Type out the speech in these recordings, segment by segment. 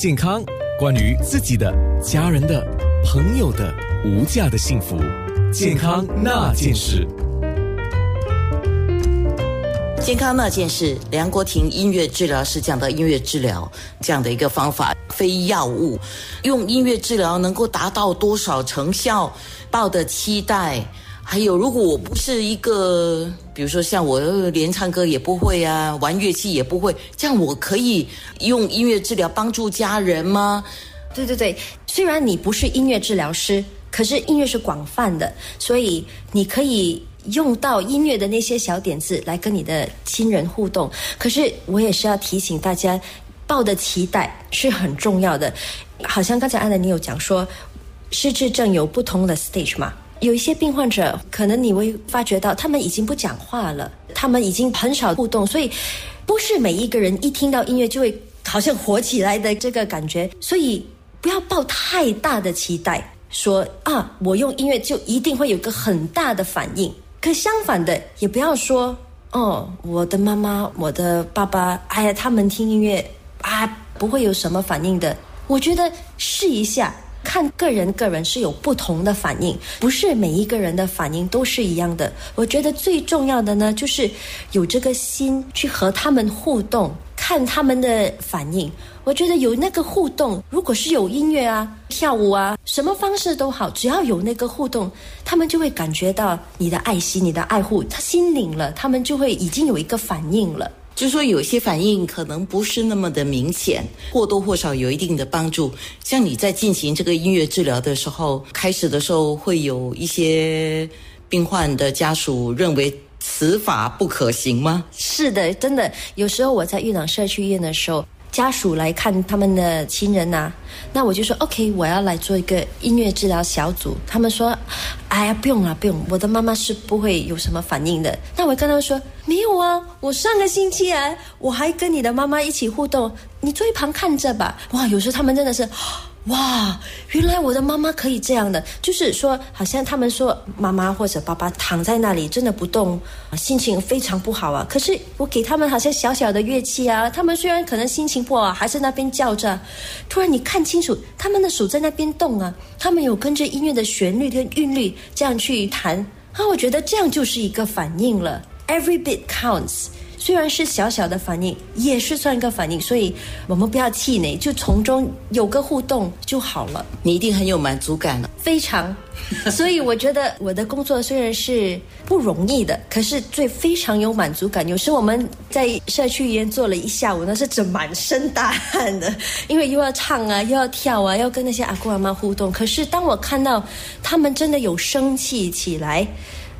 健康，关于自己的、家人的、朋友的无价的幸福，健康那件事。健康那件事，梁国庭音乐治疗师讲的音乐治疗这样的一个方法，非药物，用音乐治疗能够达到多少成效？抱的期待。还有，如果我不是一个，比如说像我连唱歌也不会啊，玩乐器也不会，这样我可以用音乐治疗帮助家人吗？对对对，虽然你不是音乐治疗师，可是音乐是广泛的，所以你可以用到音乐的那些小点子来跟你的亲人互动。可是我也是要提醒大家，抱的期待是很重要的。好像刚才安德你有讲说，失智症有不同的 stage 嘛。有一些病患者，可能你会发觉到，他们已经不讲话了，他们已经很少互动，所以不是每一个人一听到音乐就会好像活起来的这个感觉，所以不要抱太大的期待，说啊，我用音乐就一定会有个很大的反应。可相反的，也不要说哦，我的妈妈、我的爸爸，哎呀，他们听音乐啊，不会有什么反应的。我觉得试一下。看个人，个人是有不同的反应，不是每一个人的反应都是一样的。我觉得最重要的呢，就是有这个心去和他们互动，看他们的反应。我觉得有那个互动，如果是有音乐啊、跳舞啊，什么方式都好，只要有那个互动，他们就会感觉到你的爱惜、你的爱护，他心领了，他们就会已经有一个反应了。就说，有些反应可能不是那么的明显，或多或少有一定的帮助。像你在进行这个音乐治疗的时候，开始的时候会有一些病患的家属认为此法不可行吗？是的，真的，有时候我在玉朗社区医院的时候。家属来看他们的亲人呐，那我就说 OK，我要来做一个音乐治疗小组。他们说：“哎呀，不用了，不用，我的妈妈是不会有什么反应的。”那我跟他们说：“没有啊，我上个星期啊，我还跟你的妈妈一起互动，你坐一旁看着吧。”哇，有时候他们真的是。哇，原来我的妈妈可以这样的，就是说，好像他们说妈妈或者爸爸躺在那里真的不动，心情非常不好啊。可是我给他们好像小小的乐器啊，他们虽然可能心情不好，还是那边叫着。突然你看清楚，他们的手在那边动啊，他们有跟着音乐的旋律跟韵律这样去弹啊。我觉得这样就是一个反应了，Every bit counts。虽然是小小的反应，也是算一个反应，所以我们不要气馁，就从中有个互动就好了。你一定很有满足感了，非常。所以我觉得我的工作虽然是不容易的，可是最非常有满足感。有时我们在社区医院做了一下午，那是整满身大汗的，因为又要唱啊，又要跳啊，要跟那些阿公阿妈互动。可是当我看到他们真的有生气起来。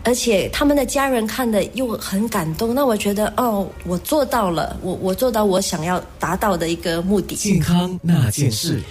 而且他们的家人看的又很感动，那我觉得哦，我做到了，我我做到我想要达到的一个目的。健康那件事。